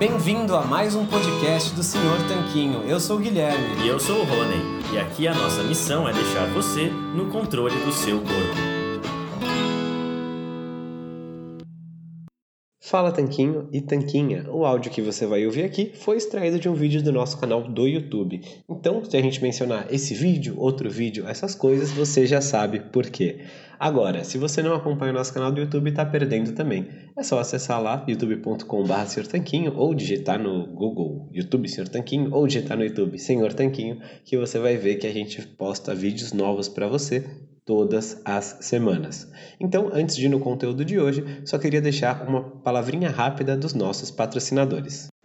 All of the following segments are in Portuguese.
Bem-vindo a mais um podcast do Senhor Tanquinho. Eu sou o Guilherme. E eu sou o Rony. E aqui a nossa missão é deixar você no controle do seu corpo. Fala Tanquinho e Tanquinha. O áudio que você vai ouvir aqui foi extraído de um vídeo do nosso canal do YouTube. Então, se a gente mencionar esse vídeo, outro vídeo, essas coisas, você já sabe por quê. Agora, se você não acompanha o nosso canal do YouTube, está perdendo também. É só acessar lá youtube.com.br Tanquinho ou digitar no Google YouTube Senhor Tanquinho ou digitar no YouTube Senhor Tanquinho que você vai ver que a gente posta vídeos novos para você todas as semanas. Então, antes de ir no conteúdo de hoje, só queria deixar uma palavrinha rápida dos nossos patrocinadores.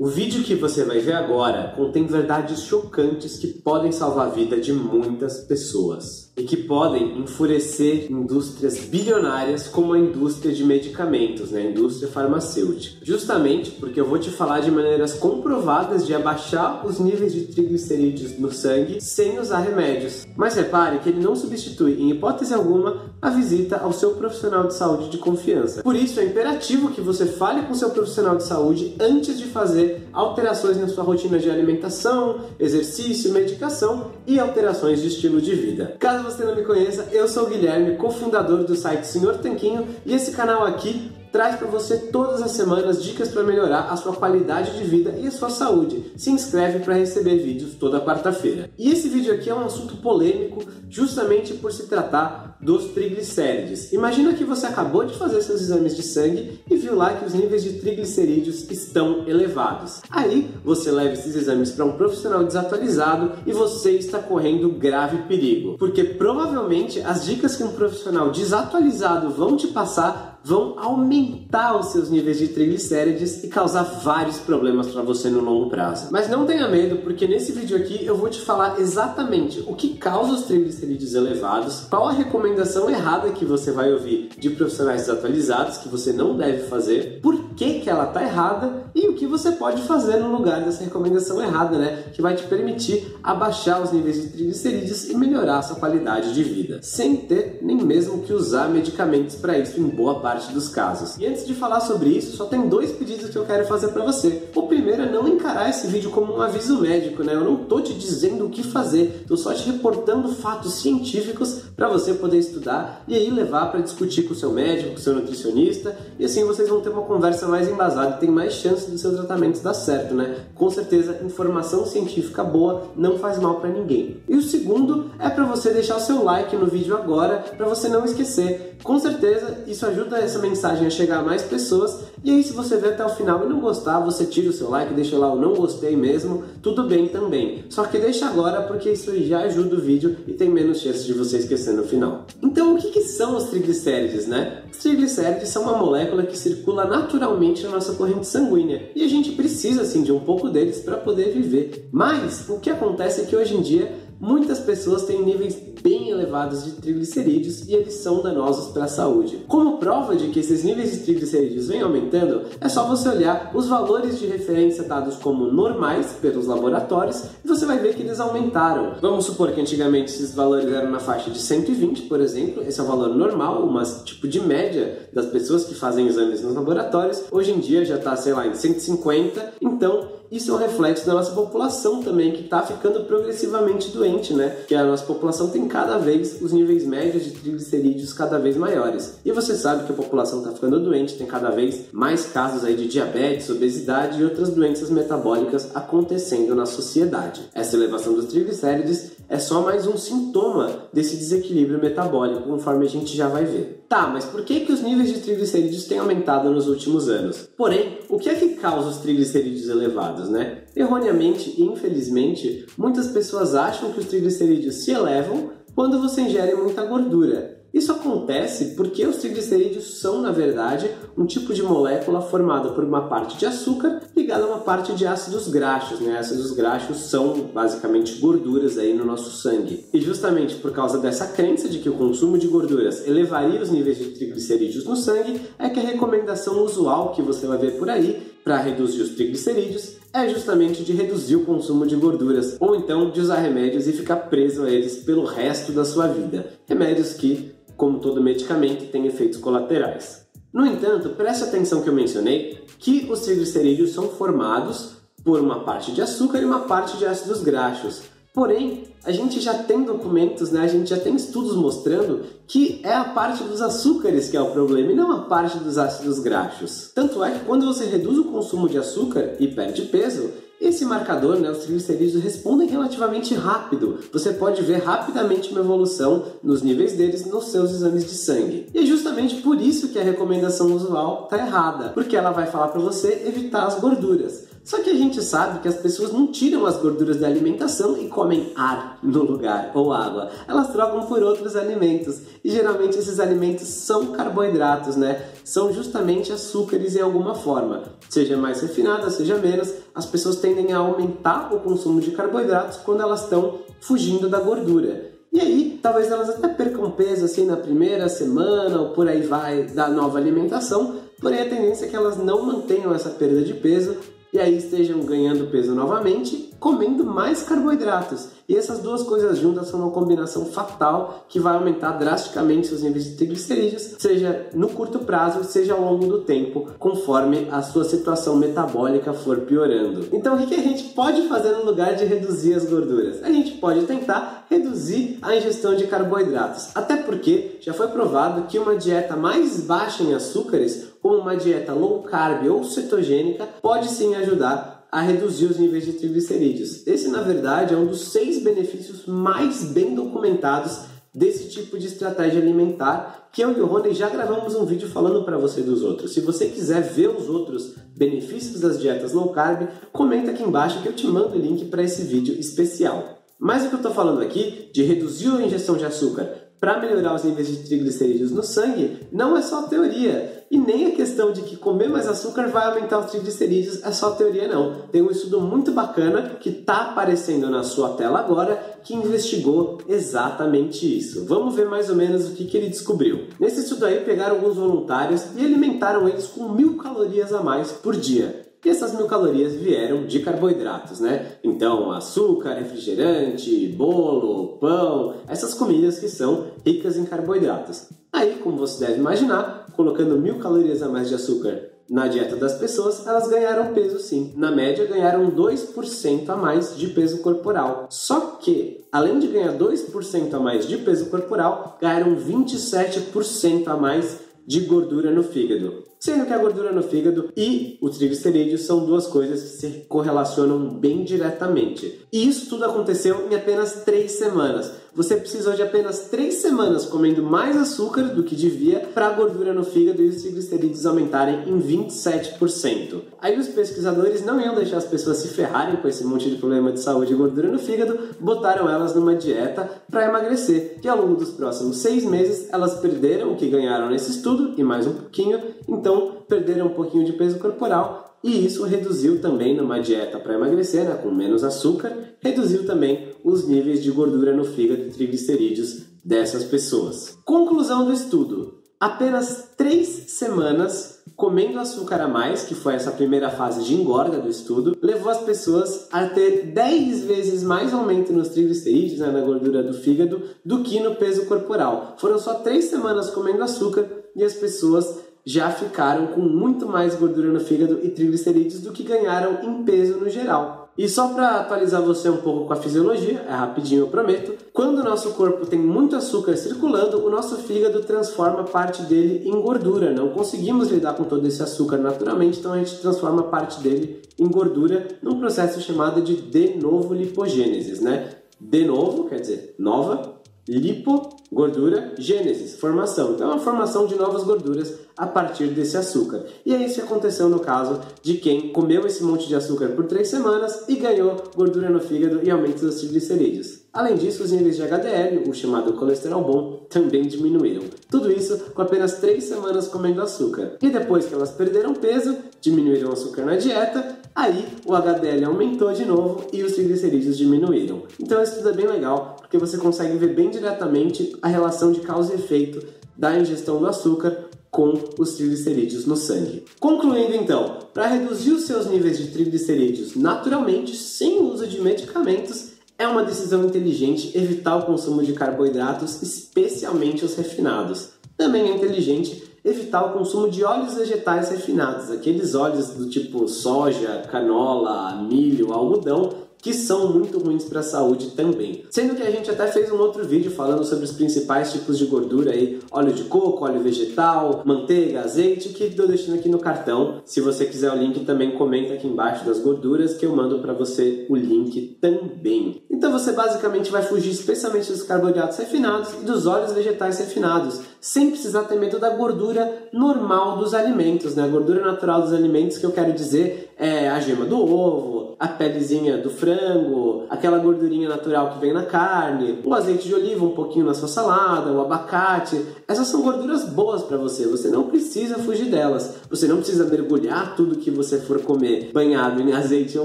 O vídeo que você vai ver agora contém verdades chocantes que podem salvar a vida de muitas pessoas e que podem enfurecer indústrias bilionárias como a indústria de medicamentos, né? a indústria farmacêutica. Justamente porque eu vou te falar de maneiras comprovadas de abaixar os níveis de triglicerídeos no sangue sem usar remédios. Mas repare que ele não substitui, em hipótese alguma, a visita ao seu profissional de saúde de confiança. Por isso é imperativo que você fale com seu profissional de saúde antes de fazer alterações na sua rotina de alimentação, exercício, medicação e alterações de estilo de vida. Caso você não me conheça, eu sou o Guilherme, cofundador do site Senhor Tanquinho, e esse canal aqui traz para você todas as semanas dicas para melhorar a sua qualidade de vida e a sua saúde. Se inscreve para receber vídeos toda quarta-feira. E esse vídeo aqui é um assunto polêmico, justamente por se tratar dos triglicérides. Imagina que você acabou de fazer seus exames de sangue e viu lá que os níveis de triglicerídeos estão elevados. Aí você leva esses exames para um profissional desatualizado e você está correndo grave perigo, porque provavelmente as dicas que um profissional desatualizado vão te passar vão aumentar os seus níveis de triglicérides e causar vários problemas para você no longo prazo. Mas não tenha medo, porque nesse vídeo aqui eu vou te falar exatamente o que causa os triglicerídeos elevados, qual a recomendação errada que você vai ouvir de profissionais desatualizados que você não deve fazer, por que, que ela tá errada e o que você pode fazer no lugar dessa recomendação errada, né? Que vai te permitir abaixar os níveis de triglicerídeos e melhorar a sua qualidade de vida, sem ter nem mesmo que usar medicamentos para isso em boa parte dos casos. E antes de falar sobre isso, só tem dois pedidos que eu quero fazer para você. O primeiro é não encarar esse vídeo como um aviso médico, né? Eu não tô te dizendo o que fazer, tô só te reportando fatos científicos para você poder estudar e aí levar para discutir com o seu médico, com o seu nutricionista, e assim vocês vão ter uma conversa mais embasada e tem mais chance do seu tratamento dar certo, né? Com certeza, informação científica boa não faz mal para ninguém. E o segundo é para você deixar o seu like no vídeo agora, para você não esquecer. Com certeza, isso ajuda essa mensagem a chegar a mais pessoas. E aí, se você ver até o final e não gostar, você tira o seu like, deixa lá o não gostei mesmo, tudo bem também. Só que deixa agora porque isso já ajuda o vídeo e tem menos chances de você esquecer no final. Então, o que, que são os triglicérides, né? Os triglicérides são uma molécula que circula naturalmente na nossa corrente sanguínea e a gente precisa, assim, de um pouco deles para poder viver. Mas o que acontece é que hoje em dia muitas pessoas têm níveis bem elevados de triglicerídeos e eles são danosos para a saúde. Como prova de que esses níveis de triglicerídeos vêm aumentando, é só você olhar os valores de referência dados como normais pelos laboratórios e você vai ver que eles aumentaram. Vamos supor que antigamente esses valores eram na faixa de 120, por exemplo, esse é o valor normal, uma tipo de média das pessoas que fazem exames nos laboratórios. Hoje em dia já está, sei lá, em 150, então isso é um reflexo da nossa população também, que está ficando progressivamente doente, né? Que a nossa população tem cada vez os níveis médios de triglicerídeos cada vez maiores. E você sabe que a população está ficando doente, tem cada vez mais casos aí de diabetes, obesidade e outras doenças metabólicas acontecendo na sociedade. Essa elevação dos triglicérides é só mais um sintoma desse desequilíbrio metabólico, conforme a gente já vai ver. Tá, mas por que, que os níveis de triglicerídeos têm aumentado nos últimos anos? Porém, o que é que causa os triglicerídeos elevados, né? Erroneamente e infelizmente, muitas pessoas acham que os triglicerídeos se elevam quando você ingere muita gordura. Isso acontece porque os triglicerídeos são, na verdade, um tipo de molécula formada por uma parte de açúcar ligada a uma parte de ácidos graxos. Né? Ácidos graxos são basicamente gorduras aí no nosso sangue. E justamente por causa dessa crença de que o consumo de gorduras elevaria os níveis de triglicerídeos no sangue, é que a recomendação usual que você vai ver por aí para reduzir os triglicerídeos é justamente de reduzir o consumo de gorduras ou então de usar remédios e ficar preso a eles pelo resto da sua vida. Remédios que como todo medicamento, tem efeitos colaterais. No entanto, preste atenção que eu mencionei que os triglicerídeos são formados por uma parte de açúcar e uma parte de ácidos graxos. Porém, a gente já tem documentos, né? a gente já tem estudos mostrando que é a parte dos açúcares que é o problema e não a parte dos ácidos graxos. Tanto é que quando você reduz o consumo de açúcar e perde peso, esse marcador, né, os triglicerídeos respondem relativamente rápido. Você pode ver rapidamente uma evolução nos níveis deles nos seus exames de sangue. E é justamente por isso que a recomendação usual está errada, porque ela vai falar para você evitar as gorduras. Só que a gente sabe que as pessoas não tiram as gorduras da alimentação e comem ar no lugar ou água. Elas trocam por outros alimentos. E geralmente esses alimentos são carboidratos, né? São justamente açúcares em alguma forma. Seja mais refinada, seja menos, as pessoas tendem a aumentar o consumo de carboidratos quando elas estão fugindo da gordura. E aí, talvez elas até percam peso assim na primeira semana ou por aí vai da nova alimentação, porém a tendência é que elas não mantenham essa perda de peso e aí estejam ganhando peso novamente, comendo mais carboidratos. E essas duas coisas juntas são uma combinação fatal que vai aumentar drasticamente seus níveis de triglicerídeos, seja no curto prazo, seja ao longo do tempo, conforme a sua situação metabólica for piorando. Então, o que a gente pode fazer no lugar de reduzir as gorduras? A gente pode tentar reduzir a ingestão de carboidratos, até porque já foi provado que uma dieta mais baixa em açúcares, como uma dieta low carb ou cetogênica, pode sim ajudar a reduzir os níveis de triglicerídeos. Esse, na verdade, é um dos seis benefícios mais bem documentados desse tipo de estratégia alimentar, que eu e o Rony já gravamos um vídeo falando para você dos outros. Se você quiser ver os outros benefícios das dietas low carb, comenta aqui embaixo que eu te mando o link para esse vídeo especial. Mas o que eu estou falando aqui de reduzir a ingestão de açúcar para melhorar os níveis de triglicerídeos no sangue não é só teoria. E nem a questão de que comer mais açúcar vai aumentar os triglicerídeos é só teoria, não. Tem um estudo muito bacana que está aparecendo na sua tela agora que investigou exatamente isso. Vamos ver mais ou menos o que, que ele descobriu. Nesse estudo aí, pegaram alguns voluntários e alimentaram eles com mil calorias a mais por dia. E essas mil calorias vieram de carboidratos, né? Então, açúcar, refrigerante, bolo, pão, essas comidas que são ricas em carboidratos. Aí, como você deve imaginar, colocando mil calorias a mais de açúcar na dieta das pessoas, elas ganharam peso sim. Na média, ganharam 2% a mais de peso corporal. Só que, além de ganhar 2% a mais de peso corporal, ganharam 27% a mais de gordura no fígado. Sendo que a gordura no fígado e o triglicerídeo são duas coisas que se correlacionam bem diretamente. E isso tudo aconteceu em apenas três semanas. Você precisou de apenas três semanas comendo mais açúcar do que devia para a gordura no fígado e os triglicerídeos aumentarem em 27%. Aí os pesquisadores não iam deixar as pessoas se ferrarem com esse monte de problema de saúde e gordura no fígado, botaram elas numa dieta para emagrecer. E ao longo dos próximos seis meses, elas perderam o que ganharam nesse estudo e mais um pouquinho, então perderam um pouquinho de peso corporal e isso reduziu também numa dieta para emagrecer, né, com menos açúcar, reduziu também os níveis de gordura no fígado e triglicerídeos dessas pessoas. Conclusão do estudo: apenas três semanas comendo açúcar a mais, que foi essa primeira fase de engorda do estudo, levou as pessoas a ter 10 vezes mais aumento nos triglicerídeos, né, na gordura do fígado, do que no peso corporal. Foram só três semanas comendo açúcar e as pessoas já ficaram com muito mais gordura no fígado e triglicerídeos do que ganharam em peso no geral. E só para atualizar você um pouco com a fisiologia, é rapidinho eu prometo, quando o nosso corpo tem muito açúcar circulando, o nosso fígado transforma parte dele em gordura. Não conseguimos lidar com todo esse açúcar naturalmente, então a gente transforma parte dele em gordura num processo chamado de de novo lipogênese, né? De novo quer dizer nova, lipo, gordura, gênesis, formação. Então é uma formação de novas gorduras a partir desse açúcar. E é isso que aconteceu no caso de quem comeu esse monte de açúcar por três semanas e ganhou gordura no fígado e aumento dos triglicerídeos. Além disso, os níveis de HDL, o chamado colesterol bom, também diminuíram. Tudo isso com apenas três semanas comendo açúcar. E depois que elas perderam peso, diminuíram o açúcar na dieta, aí o HDL aumentou de novo e os triglicerídeos diminuíram. Então isso tudo é bem legal, porque você consegue ver bem diretamente a relação de causa e efeito da ingestão do açúcar com os triglicerídeos no sangue. Concluindo então, para reduzir os seus níveis de triglicerídeos naturalmente, sem uso de medicamentos, é uma decisão inteligente evitar o consumo de carboidratos, especialmente os refinados. Também é inteligente evitar o consumo de óleos vegetais refinados, aqueles óleos do tipo soja, canola, milho, algodão, que são muito ruins para a saúde também. Sendo que a gente até fez um outro vídeo falando sobre os principais tipos de gordura aí, óleo de coco, óleo vegetal, manteiga, azeite, que estou deixando aqui no cartão. Se você quiser o link também comenta aqui embaixo das gorduras que eu mando para você o link também. Então você basicamente vai fugir especialmente dos carboidratos refinados e dos óleos vegetais refinados, sem precisar ter medo da gordura normal dos alimentos, né? A gordura natural dos alimentos que eu quero dizer é a gema do ovo, a pelezinha do frango, aquela gordurinha natural que vem na carne, o azeite de oliva um pouquinho na sua salada, o abacate. Essas são gorduras boas para você, você não precisa fugir delas. Você não precisa mergulhar tudo que você for comer banhado em azeite ou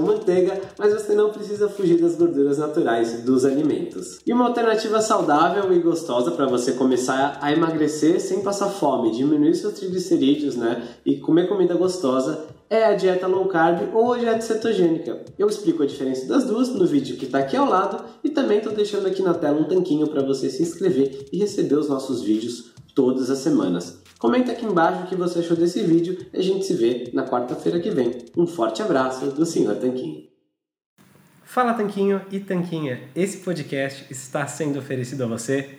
manteiga, mas você não precisa fugir das gorduras naturais dos alimentos. E uma alternativa saudável e gostosa para você começar a emagrecer sem passar fome, diminuir seus triglicerídeos, né? E comer comida gostosa é a dieta low carb ou a dieta cetogênica. Eu explico a diferença das duas no vídeo que está aqui ao lado e também estou deixando aqui na tela um tanquinho para você se inscrever e receber os nossos vídeos todas as semanas. Comenta aqui embaixo o que você achou desse vídeo e a gente se vê na quarta-feira que vem. Um forte abraço do Sr. Tanquinho. Fala Tanquinho e Tanquinha, esse podcast está sendo oferecido a você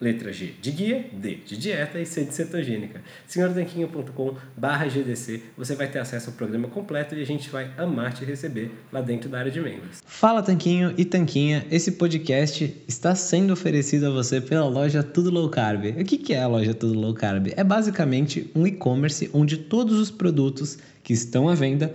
Letra G de guia, D de dieta e C de cetogênica. senhortanquinho.com GDC, você vai ter acesso ao programa completo e a gente vai amar te receber lá dentro da área de membros. Fala Tanquinho e Tanquinha, esse podcast está sendo oferecido a você pela loja Tudo Low Carb. O que é a loja Tudo Low Carb? É basicamente um e-commerce onde todos os produtos que estão à venda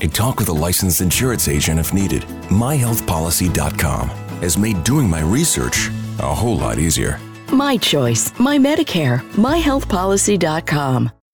and talk with a licensed insurance agent if needed. MyHealthPolicy.com has made doing my research a whole lot easier. My choice, my Medicare, myhealthpolicy.com.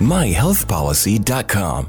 myhealthpolicy.com.